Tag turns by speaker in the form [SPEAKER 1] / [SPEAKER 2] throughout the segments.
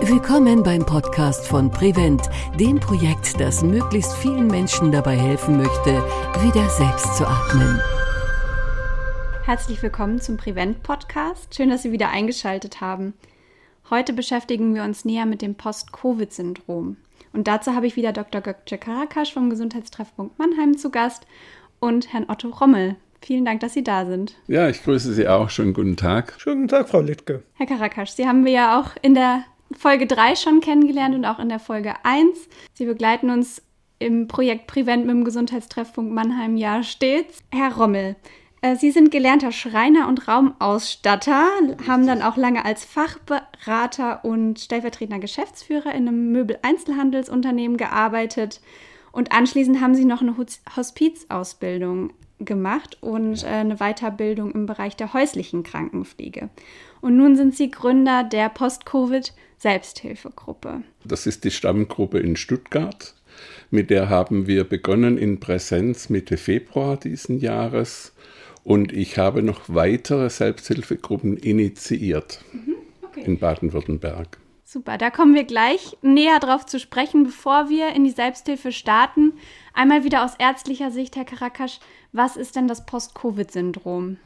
[SPEAKER 1] Willkommen beim Podcast von Prevent, dem Projekt, das möglichst vielen Menschen dabei helfen möchte, wieder selbst zu atmen.
[SPEAKER 2] Herzlich willkommen zum Prevent Podcast. Schön, dass Sie wieder eingeschaltet haben. Heute beschäftigen wir uns näher mit dem Post-Covid-Syndrom. Und dazu habe ich wieder Dr. Gökçe Karakasch vom Gesundheitstreffpunkt Mannheim zu Gast und Herrn Otto Rommel. Vielen Dank, dass Sie da sind.
[SPEAKER 3] Ja, ich grüße Sie auch. Schönen guten Tag.
[SPEAKER 4] Schönen guten Tag, Frau Littke.
[SPEAKER 2] Herr Karakasch, Sie haben wir ja auch in der Folge 3 schon kennengelernt und auch in der Folge 1. Sie begleiten uns im Projekt Prevent mit dem Gesundheitstreffpunkt Mannheim ja stets. Herr Rommel, äh, Sie sind gelernter Schreiner und Raumausstatter, haben dann auch lange als Fachberater und stellvertretender Geschäftsführer in einem Möbel-Einzelhandelsunternehmen gearbeitet. Und anschließend haben Sie noch eine Hospizausbildung gemacht und äh, eine Weiterbildung im Bereich der häuslichen Krankenpflege. Und nun sind Sie Gründer der Post-Covid-Selbsthilfegruppe.
[SPEAKER 3] Das ist die Stammgruppe in Stuttgart. Mit der haben wir begonnen in Präsenz Mitte Februar diesen Jahres und ich habe noch weitere Selbsthilfegruppen initiiert mhm, okay. in Baden-Württemberg.
[SPEAKER 2] Super, da kommen wir gleich näher drauf zu sprechen, bevor wir in die Selbsthilfe starten. Einmal wieder aus ärztlicher Sicht, Herr Karakasch, was ist denn das Post-Covid-Syndrom?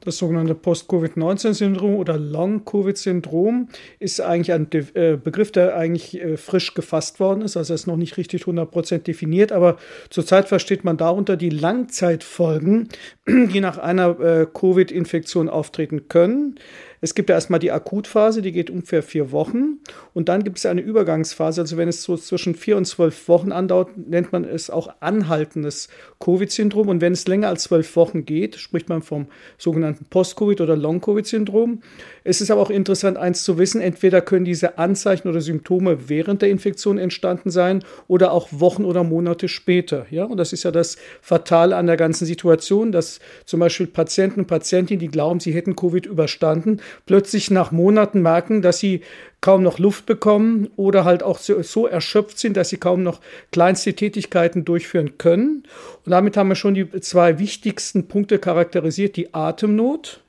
[SPEAKER 4] Das sogenannte Post-Covid-19-Syndrom oder Long-Covid-Syndrom ist eigentlich ein äh, Begriff, der eigentlich äh, frisch gefasst worden ist. Also er ist noch nicht richtig 100% definiert, aber zurzeit versteht man darunter die Langzeitfolgen, die nach einer äh, Covid-Infektion auftreten können. Es gibt ja erstmal die Akutphase, die geht ungefähr vier Wochen. Und dann gibt es eine Übergangsphase. Also wenn es so zwischen vier und zwölf Wochen andauert, nennt man es auch anhaltendes Covid-Syndrom. Und wenn es länger als zwölf Wochen geht, spricht man vom sogenannten Post-Covid- oder Long-Covid-Syndrom. Es ist aber auch interessant, eins zu wissen, entweder können diese Anzeichen oder Symptome während der Infektion entstanden sein oder auch Wochen oder Monate später. Ja, und das ist ja das Fatale an der ganzen Situation, dass zum Beispiel Patienten und Patientinnen, die glauben, sie hätten Covid überstanden, plötzlich nach Monaten merken, dass sie kaum noch Luft bekommen oder halt auch so, so, erschöpft sind, dass sie kaum noch kleinste Tätigkeiten durchführen können. Und damit haben wir schon die zwei wichtigsten Punkte charakterisiert, die Atemnot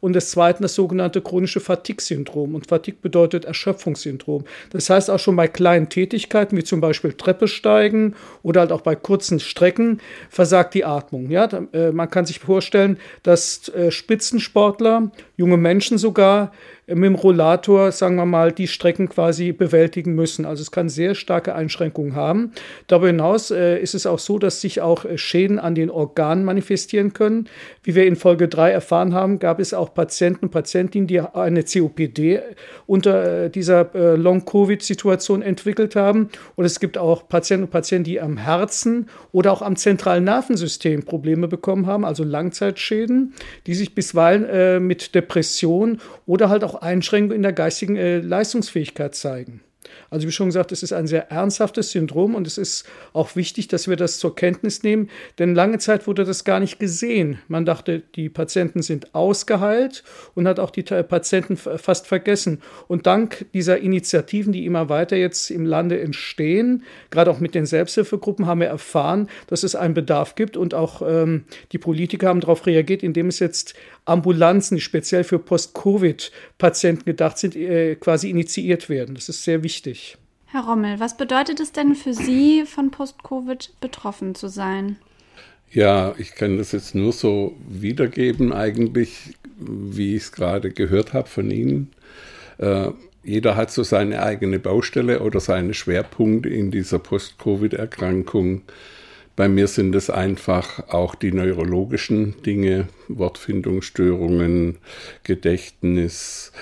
[SPEAKER 4] und des Zweiten das sogenannte chronische Fatigue-Syndrom. Und Fatigue bedeutet Erschöpfungssyndrom. Das heißt auch schon bei kleinen Tätigkeiten, wie zum Beispiel Treppe steigen oder halt auch bei kurzen Strecken, versagt die Atmung. Ja, äh, man kann sich vorstellen, dass äh, Spitzensportler, junge Menschen sogar, mit dem Rollator, sagen wir mal, die Strecken quasi bewältigen müssen. Also es kann sehr starke Einschränkungen haben. Darüber hinaus äh, ist es auch so, dass sich auch äh, Schäden an den Organen manifestieren können. Wie wir in Folge 3 erfahren haben, gab es auch Patienten und Patientinnen, die eine COPD unter äh, dieser äh, Long-Covid-Situation entwickelt haben. Und es gibt auch Patienten und Patienten, die am Herzen oder auch am zentralen Nervensystem Probleme bekommen haben, also Langzeitschäden, die sich bisweilen äh, mit Depression oder halt auch Einschränkungen in der geistigen äh, Leistungsfähigkeit zeigen. Also wie schon gesagt, es ist ein sehr ernsthaftes Syndrom und es ist auch wichtig, dass wir das zur Kenntnis nehmen, denn lange Zeit wurde das gar nicht gesehen. Man dachte, die Patienten sind ausgeheilt und hat auch die Patienten fast vergessen. Und dank dieser Initiativen, die immer weiter jetzt im Lande entstehen, gerade auch mit den Selbsthilfegruppen, haben wir erfahren, dass es einen Bedarf gibt und auch ähm, die Politiker haben darauf reagiert, indem es jetzt Ambulanzen, die speziell für Post-Covid-Patienten gedacht sind, äh, quasi initiiert werden. Das ist sehr wichtig.
[SPEAKER 2] Herr Rommel, was bedeutet es denn für Sie, von Post-Covid betroffen zu sein?
[SPEAKER 3] Ja, ich kann das jetzt nur so wiedergeben, eigentlich, wie ich es gerade gehört habe von Ihnen. Äh, jeder hat so seine eigene Baustelle oder seine Schwerpunkte in dieser Post-Covid-Erkrankung. Bei mir sind es einfach auch die neurologischen Dinge, Wortfindungsstörungen, Gedächtnis,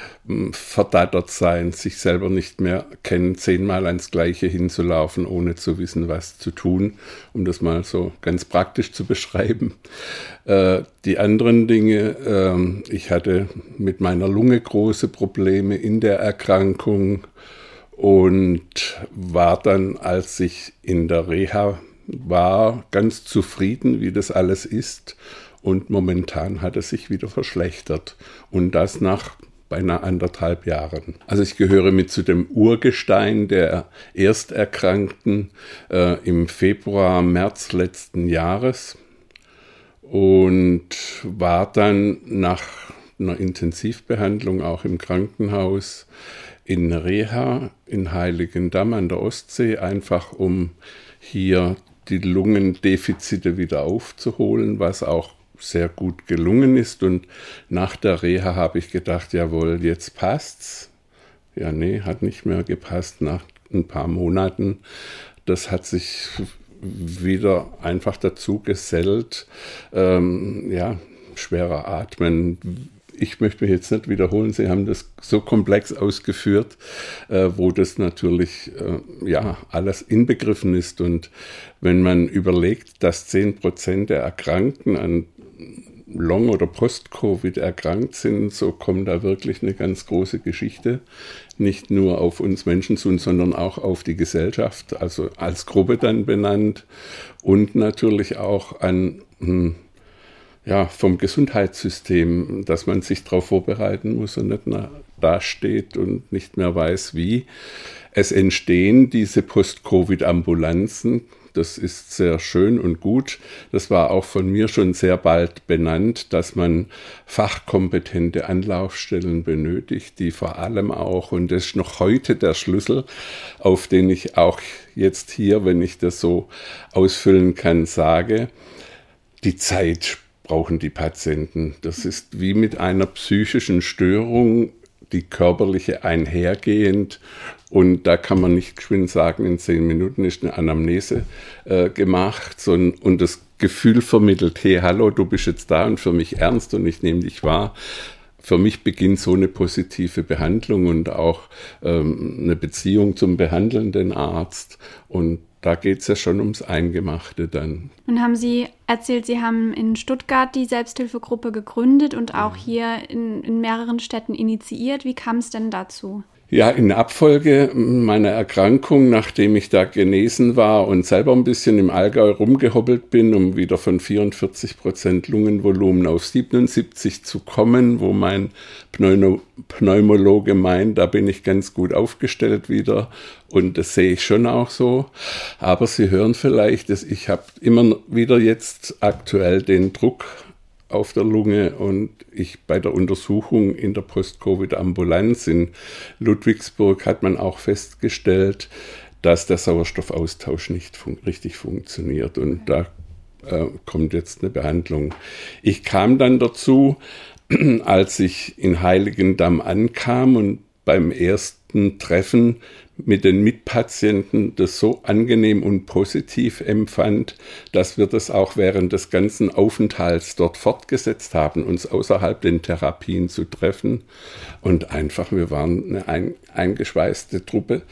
[SPEAKER 3] verdattert sein, sich selber nicht mehr kennen, zehnmal ans Gleiche hinzulaufen, ohne zu wissen, was zu tun, um das mal so ganz praktisch zu beschreiben. Äh, die anderen Dinge, äh, ich hatte mit meiner Lunge große Probleme in der Erkrankung und war dann, als ich in der Reha war ganz zufrieden, wie das alles ist. Und momentan hat es sich wieder verschlechtert. Und das nach beinahe anderthalb Jahren. Also ich gehöre mit zu dem Urgestein der Ersterkrankten äh, im Februar, März letzten Jahres und war dann nach einer Intensivbehandlung, auch im Krankenhaus, in Reha in Heiligendamm an der Ostsee, einfach um hier die Lungendefizite wieder aufzuholen, was auch sehr gut gelungen ist. Und nach der Reha habe ich gedacht, jawohl, jetzt passt's. Ja, nee, hat nicht mehr gepasst nach ein paar Monaten. Das hat sich wieder einfach dazu gesellt. Ähm, ja, schwerer Atmen, ich möchte mich jetzt nicht wiederholen, Sie haben das so komplex ausgeführt, äh, wo das natürlich äh, ja alles inbegriffen ist. Und wenn man überlegt, dass 10 Prozent der Erkrankten an Long- oder Post-Covid erkrankt sind, so kommt da wirklich eine ganz große Geschichte nicht nur auf uns Menschen zu, sondern auch auf die Gesellschaft, also als Gruppe dann benannt und natürlich auch an hm, ja, vom Gesundheitssystem, dass man sich darauf vorbereiten muss und nicht da steht und nicht mehr weiß, wie. Es entstehen diese Post-Covid-Ambulanzen. Das ist sehr schön und gut. Das war auch von mir schon sehr bald benannt, dass man fachkompetente Anlaufstellen benötigt, die vor allem auch, und das ist noch heute der Schlüssel, auf den ich auch jetzt hier, wenn ich das so ausfüllen kann, sage, die Zeit brauchen die Patienten. Das ist wie mit einer psychischen Störung, die körperliche einhergehend. Und da kann man nicht geschwind sagen, in zehn Minuten ist eine Anamnese äh, gemacht sondern, und das Gefühl vermittelt, hey, hallo, du bist jetzt da und für mich ernst und ich nehme dich wahr. Für mich beginnt so eine positive Behandlung und auch ähm, eine Beziehung zum behandelnden Arzt. Und da geht es ja schon ums Eingemachte dann.
[SPEAKER 2] Und haben Sie erzählt, Sie haben in Stuttgart die Selbsthilfegruppe gegründet und auch hier in, in mehreren Städten initiiert. Wie kam es denn dazu?
[SPEAKER 3] Ja, in Abfolge meiner Erkrankung, nachdem ich da genesen war und selber ein bisschen im Allgäu rumgehobbelt bin, um wieder von 44 Prozent Lungenvolumen auf 77 zu kommen, wo mein Pneumo Pneumologe meint, da bin ich ganz gut aufgestellt wieder und das sehe ich schon auch so. Aber Sie hören vielleicht, dass ich habe immer wieder jetzt aktuell den Druck auf der Lunge und ich bei der Untersuchung in der Post-Covid-Ambulanz in Ludwigsburg hat man auch festgestellt, dass der Sauerstoffaustausch nicht fun richtig funktioniert und da äh, kommt jetzt eine Behandlung. Ich kam dann dazu, als ich in Heiligendamm ankam und beim ersten Treffen mit den Mitpatienten das so angenehm und positiv empfand, dass wir das auch während des ganzen Aufenthalts dort fortgesetzt haben, uns außerhalb den Therapien zu treffen. Und einfach, wir waren eine ein, eingeschweißte Truppe,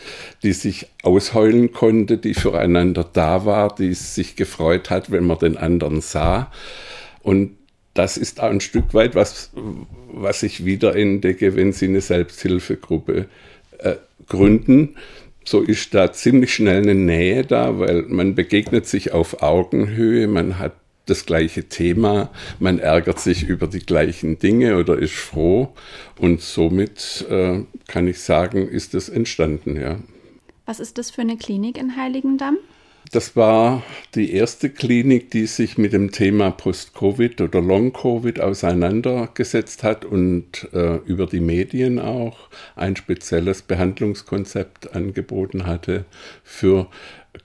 [SPEAKER 3] die sich ausheulen konnte, die füreinander da war, die sich gefreut hat, wenn man den anderen sah. Und das ist ein Stück weit was, was ich wieder entdecke, wenn Sie eine Selbsthilfegruppe äh, gründen, so ist da ziemlich schnell eine Nähe da, weil man begegnet sich auf Augenhöhe, man hat das gleiche Thema, man ärgert sich über die gleichen Dinge oder ist froh und somit äh, kann ich sagen, ist es entstanden, ja.
[SPEAKER 2] Was ist das für eine Klinik in Heiligendamm?
[SPEAKER 3] Das war die erste Klinik, die sich mit dem Thema Post-Covid oder Long-Covid auseinandergesetzt hat und äh, über die Medien auch ein spezielles Behandlungskonzept angeboten hatte für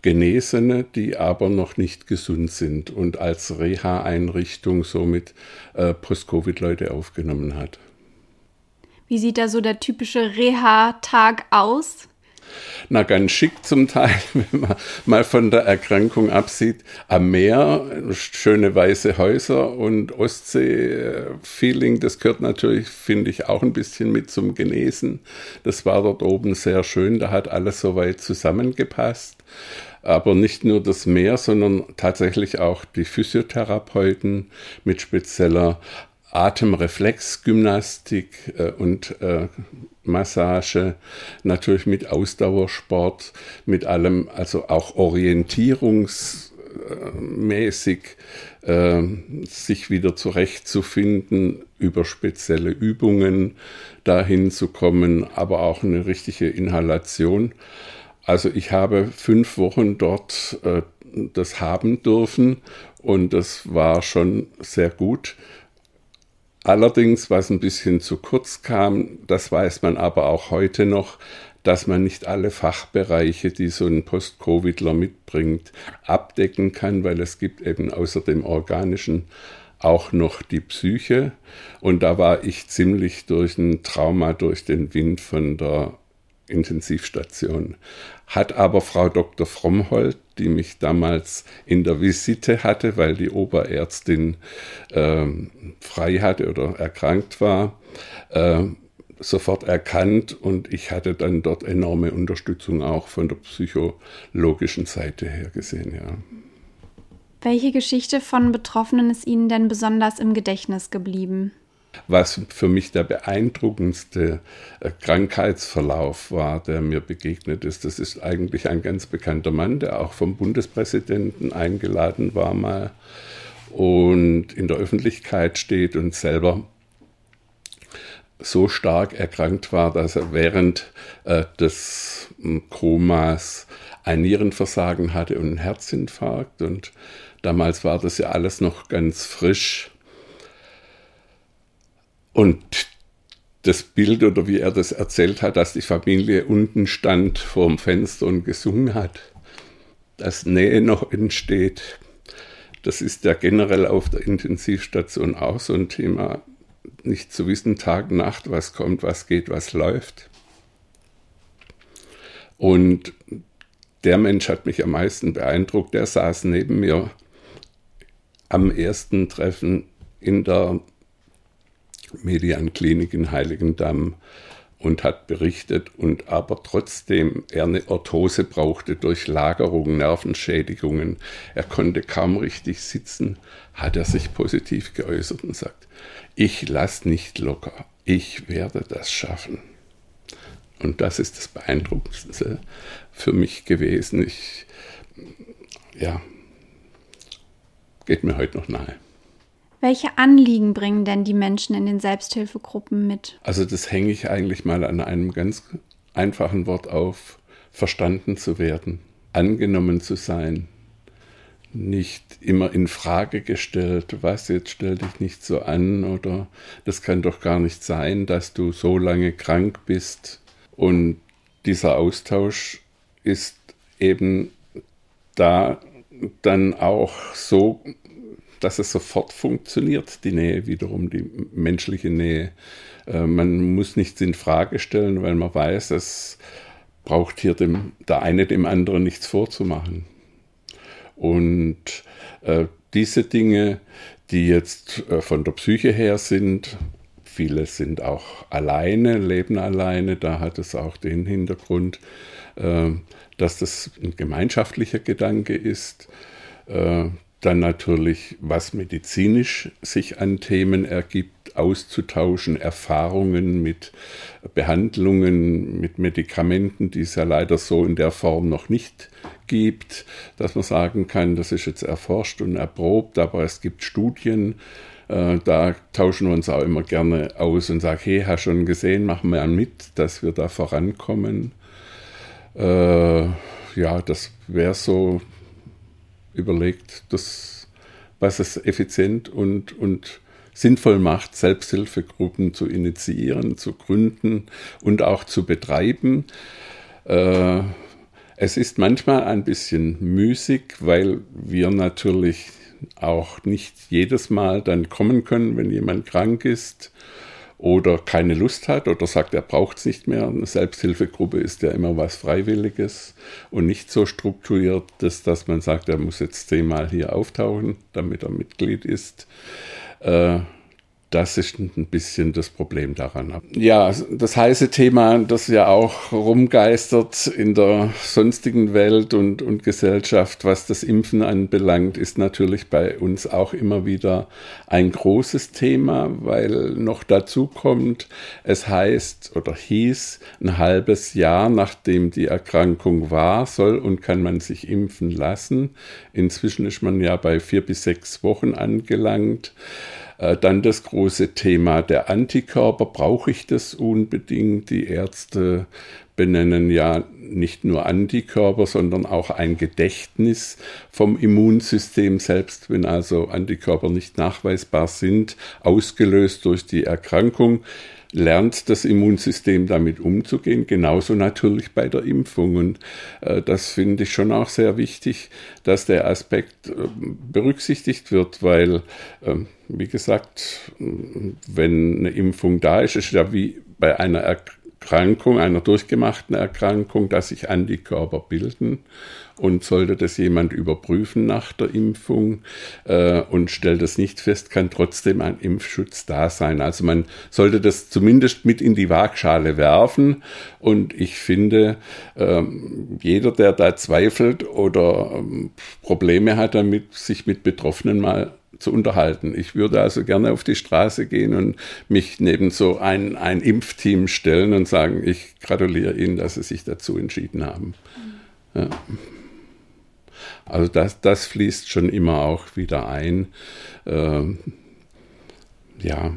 [SPEAKER 3] Genesene, die aber noch nicht gesund sind und als Reha-Einrichtung somit äh, Post-Covid-Leute aufgenommen hat.
[SPEAKER 2] Wie sieht da so der typische Reha-Tag aus?
[SPEAKER 3] Na ganz schick zum Teil, wenn man mal von der Erkrankung absieht. Am Meer, schöne weiße Häuser und Ostsee-Feeling, das gehört natürlich, finde ich, auch ein bisschen mit zum Genesen. Das war dort oben sehr schön, da hat alles soweit zusammengepasst. Aber nicht nur das Meer, sondern tatsächlich auch die Physiotherapeuten mit spezieller Atemreflexgymnastik äh, und äh, Massage, natürlich mit Ausdauersport, mit allem, also auch orientierungsmäßig äh, sich wieder zurechtzufinden, über spezielle Übungen dahin zu kommen, aber auch eine richtige Inhalation. Also ich habe fünf Wochen dort äh, das haben dürfen und das war schon sehr gut Allerdings, was ein bisschen zu kurz kam, das weiß man aber auch heute noch, dass man nicht alle Fachbereiche, die so ein Post-Covidler mitbringt, abdecken kann, weil es gibt eben außer dem organischen auch noch die Psyche. Und da war ich ziemlich durch ein Trauma, durch den Wind von der Intensivstation. Hat aber Frau Dr. Frommhold, die mich damals in der Visite hatte, weil die Oberärztin äh, frei hatte oder erkrankt war, äh, sofort erkannt und ich hatte dann dort enorme Unterstützung auch von der psychologischen Seite her gesehen, ja.
[SPEAKER 2] Welche Geschichte von Betroffenen ist Ihnen denn besonders im Gedächtnis geblieben?
[SPEAKER 3] Was für mich der beeindruckendste äh, Krankheitsverlauf war, der mir begegnet ist, das ist eigentlich ein ganz bekannter Mann, der auch vom Bundespräsidenten eingeladen war mal und in der Öffentlichkeit steht und selber so stark erkrankt war, dass er während äh, des Komas ein Nierenversagen hatte und einen Herzinfarkt. Und damals war das ja alles noch ganz frisch. Und das Bild oder wie er das erzählt hat, dass die Familie unten stand vorm Fenster und gesungen hat, dass Nähe noch entsteht, das ist ja generell auf der Intensivstation auch so ein Thema, nicht zu wissen Tag, Nacht, was kommt, was geht, was läuft. Und der Mensch hat mich am meisten beeindruckt, der saß neben mir am ersten Treffen in der Medianklinik in Heiligendamm und hat berichtet und aber trotzdem er eine Orthose brauchte durch Lagerung, Nervenschädigungen. Er konnte kaum richtig sitzen, hat er sich positiv geäußert und sagt, ich lasse nicht locker, ich werde das schaffen. Und das ist das Beeindruckendste für mich gewesen. Ich, ja, geht mir heute noch nahe.
[SPEAKER 2] Welche Anliegen bringen denn die Menschen in den Selbsthilfegruppen mit?
[SPEAKER 3] Also das hänge ich eigentlich mal an einem ganz einfachen Wort auf, verstanden zu werden, angenommen zu sein, nicht immer in Frage gestellt, was jetzt stell dich nicht so an oder das kann doch gar nicht sein, dass du so lange krank bist. Und dieser Austausch ist eben da dann auch so dass es sofort funktioniert, die Nähe wiederum, die menschliche Nähe. Äh, man muss nichts in Frage stellen, weil man weiß, es braucht hier dem, der eine dem anderen nichts vorzumachen. Und äh, diese Dinge, die jetzt äh, von der Psyche her sind, viele sind auch alleine, leben alleine, da hat es auch den Hintergrund, dass das ein gemeinschaftlicher Gedanke ist dann natürlich, was medizinisch sich an Themen ergibt, auszutauschen, Erfahrungen mit Behandlungen, mit Medikamenten, die es ja leider so in der Form noch nicht gibt, dass man sagen kann, das ist jetzt erforscht und erprobt, aber es gibt Studien, äh, da tauschen wir uns auch immer gerne aus und sagen, hey, hast schon gesehen, machen wir mit, dass wir da vorankommen. Äh, ja, das wäre so überlegt, das, was es effizient und, und sinnvoll macht, Selbsthilfegruppen zu initiieren, zu gründen und auch zu betreiben. Äh, es ist manchmal ein bisschen müßig, weil wir natürlich auch nicht jedes Mal dann kommen können, wenn jemand krank ist oder keine Lust hat oder sagt, er braucht es nicht mehr. Eine Selbsthilfegruppe ist ja immer was Freiwilliges und nicht so strukturiert, dass, dass man sagt, er muss jetzt zehnmal hier auftauchen, damit er Mitglied ist. Äh, das ist ein bisschen das Problem daran. Ja, das heiße Thema, das ja auch rumgeistert in der sonstigen Welt und, und Gesellschaft, was das Impfen anbelangt, ist natürlich bei uns auch immer wieder ein großes Thema, weil noch dazu kommt, es heißt oder hieß, ein halbes Jahr nachdem die Erkrankung war, soll und kann man sich impfen lassen. Inzwischen ist man ja bei vier bis sechs Wochen angelangt. Äh, dann das große Thema der Antikörper. Brauche ich das unbedingt? Die Ärzte benennen ja nicht nur Antikörper, sondern auch ein Gedächtnis vom Immunsystem, selbst wenn also Antikörper nicht nachweisbar sind, ausgelöst durch die Erkrankung lernt das Immunsystem damit umzugehen, genauso natürlich bei der Impfung. Und äh, das finde ich schon auch sehr wichtig, dass der Aspekt äh, berücksichtigt wird, weil, äh, wie gesagt, wenn eine Impfung da ist, ist ja wie bei einer Erkrankung, einer durchgemachten Erkrankung, dass sich Antikörper bilden. Und sollte das jemand überprüfen nach der Impfung äh, und stellt das nicht fest, kann trotzdem ein Impfschutz da sein. Also man sollte das zumindest mit in die Waagschale werfen. Und ich finde, äh, jeder, der da zweifelt oder äh, Probleme hat damit, sich mit Betroffenen mal zu unterhalten. Ich würde also gerne auf die Straße gehen und mich neben so ein, ein Impfteam stellen und sagen, ich gratuliere Ihnen, dass Sie sich dazu entschieden haben. Ja. Also das, das fließt schon immer auch wieder ein. Ähm, ja,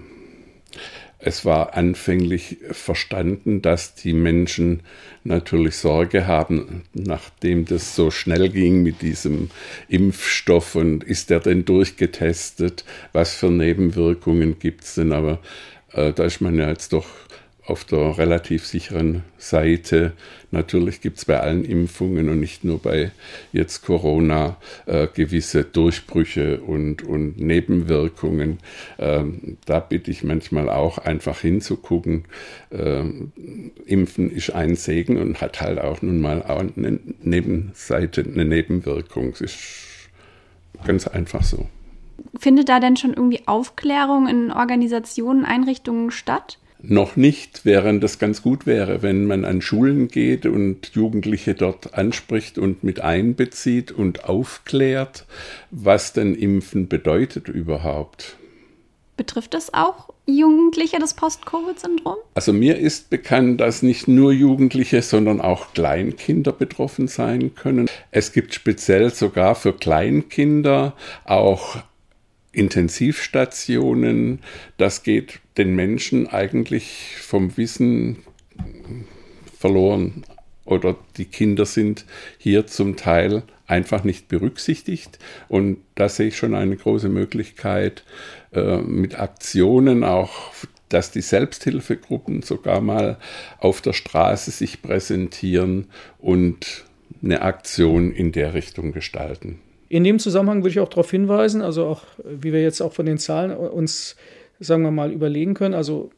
[SPEAKER 3] es war anfänglich verstanden, dass die Menschen natürlich Sorge haben, nachdem das so schnell ging mit diesem Impfstoff und ist der denn durchgetestet, was für Nebenwirkungen gibt es denn, aber äh, da ist man ja jetzt doch auf der relativ sicheren Seite. Natürlich gibt es bei allen Impfungen und nicht nur bei jetzt Corona äh, gewisse Durchbrüche und, und Nebenwirkungen. Ähm, da bitte ich manchmal auch einfach hinzugucken. Ähm, Impfen ist ein Segen und hat halt auch nun mal auch eine Nebenseite, eine Nebenwirkung. Es ist ganz einfach so.
[SPEAKER 2] Findet da denn schon irgendwie Aufklärung in Organisationen, Einrichtungen statt?
[SPEAKER 3] Noch nicht, während das ganz gut wäre, wenn man an Schulen geht und Jugendliche dort anspricht und mit einbezieht und aufklärt, was denn Impfen bedeutet überhaupt.
[SPEAKER 2] Betrifft das auch Jugendliche, das Post-Covid-Syndrom?
[SPEAKER 3] Also mir ist bekannt, dass nicht nur Jugendliche, sondern auch Kleinkinder betroffen sein können. Es gibt speziell sogar für Kleinkinder auch Intensivstationen. Das geht den Menschen eigentlich vom Wissen verloren. Oder die Kinder sind hier zum Teil einfach nicht berücksichtigt. Und da sehe ich schon eine große Möglichkeit äh, mit Aktionen auch dass die Selbsthilfegruppen sogar mal auf der Straße sich präsentieren und eine Aktion in der Richtung gestalten.
[SPEAKER 4] In dem Zusammenhang würde ich auch darauf hinweisen, also auch, wie wir jetzt auch von den Zahlen uns, sagen wir mal, überlegen können, also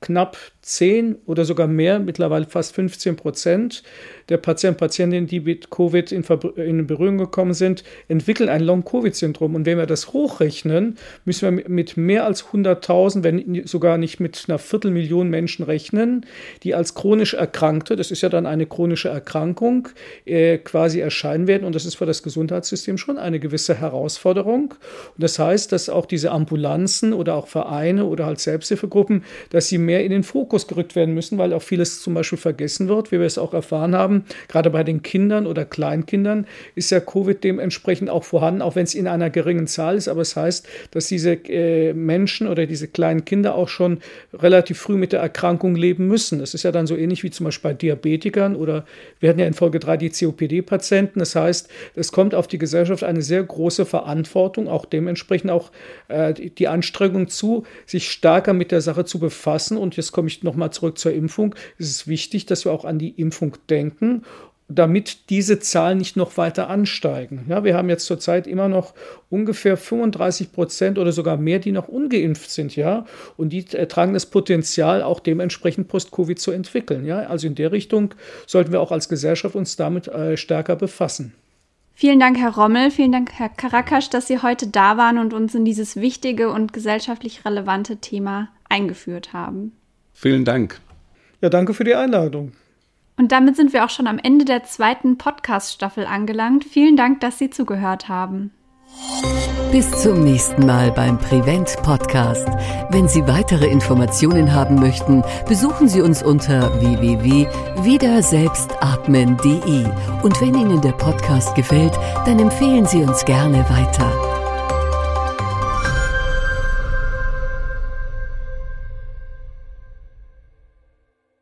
[SPEAKER 4] knapp 10 oder sogar mehr, mittlerweile fast 15 Prozent der Patienten, Patientinnen, die mit Covid in, in Berührung gekommen sind, entwickeln ein Long-Covid-Syndrom. Und wenn wir das hochrechnen, müssen wir mit mehr als 100.000, wenn sogar nicht mit einer Viertelmillion Menschen rechnen, die als chronisch Erkrankte, das ist ja dann eine chronische Erkrankung, äh, quasi erscheinen werden. Und das ist für das Gesundheitssystem schon eine gewisse Herausforderung. Und das heißt, dass auch diese Ambulanzen oder auch Vereine oder halt Selbsthilfegruppen, dass sie mehr in den Fokus Fokus gerückt werden müssen, weil auch vieles zum Beispiel vergessen wird, wie wir es auch erfahren haben. Gerade bei den Kindern oder Kleinkindern ist ja Covid dementsprechend auch vorhanden, auch wenn es in einer geringen Zahl ist. Aber es heißt, dass diese äh, Menschen oder diese kleinen Kinder auch schon relativ früh mit der Erkrankung leben müssen. Das ist ja dann so ähnlich wie zum Beispiel bei Diabetikern oder wir hatten ja in Folge 3 die COPD-Patienten. Das heißt, es kommt auf die Gesellschaft eine sehr große Verantwortung, auch dementsprechend auch äh, die Anstrengung zu, sich stärker mit der Sache zu befassen. Und jetzt komme ich nochmal zurück zur Impfung. Es ist wichtig, dass wir auch an die Impfung denken damit diese Zahlen nicht noch weiter ansteigen. Ja, wir haben jetzt zurzeit immer noch ungefähr 35 Prozent oder sogar mehr, die noch ungeimpft sind, ja, und die tragen das Potenzial, auch dementsprechend Post-Covid zu entwickeln. Ja, also in der Richtung sollten wir auch als Gesellschaft uns damit äh, stärker befassen.
[SPEAKER 2] Vielen Dank, Herr Rommel, vielen Dank, Herr Karakasch, dass Sie heute da waren und uns in dieses wichtige und gesellschaftlich relevante Thema eingeführt haben.
[SPEAKER 3] Vielen Dank.
[SPEAKER 4] Ja, danke für die Einladung.
[SPEAKER 2] Und damit sind wir auch schon am Ende der zweiten Podcast-Staffel angelangt. Vielen Dank, dass Sie zugehört haben.
[SPEAKER 1] Bis zum nächsten Mal beim Prevent Podcast. Wenn Sie weitere Informationen haben möchten, besuchen Sie uns unter www.wiederselbstatmen.de. Und wenn Ihnen der Podcast gefällt, dann empfehlen Sie uns gerne weiter.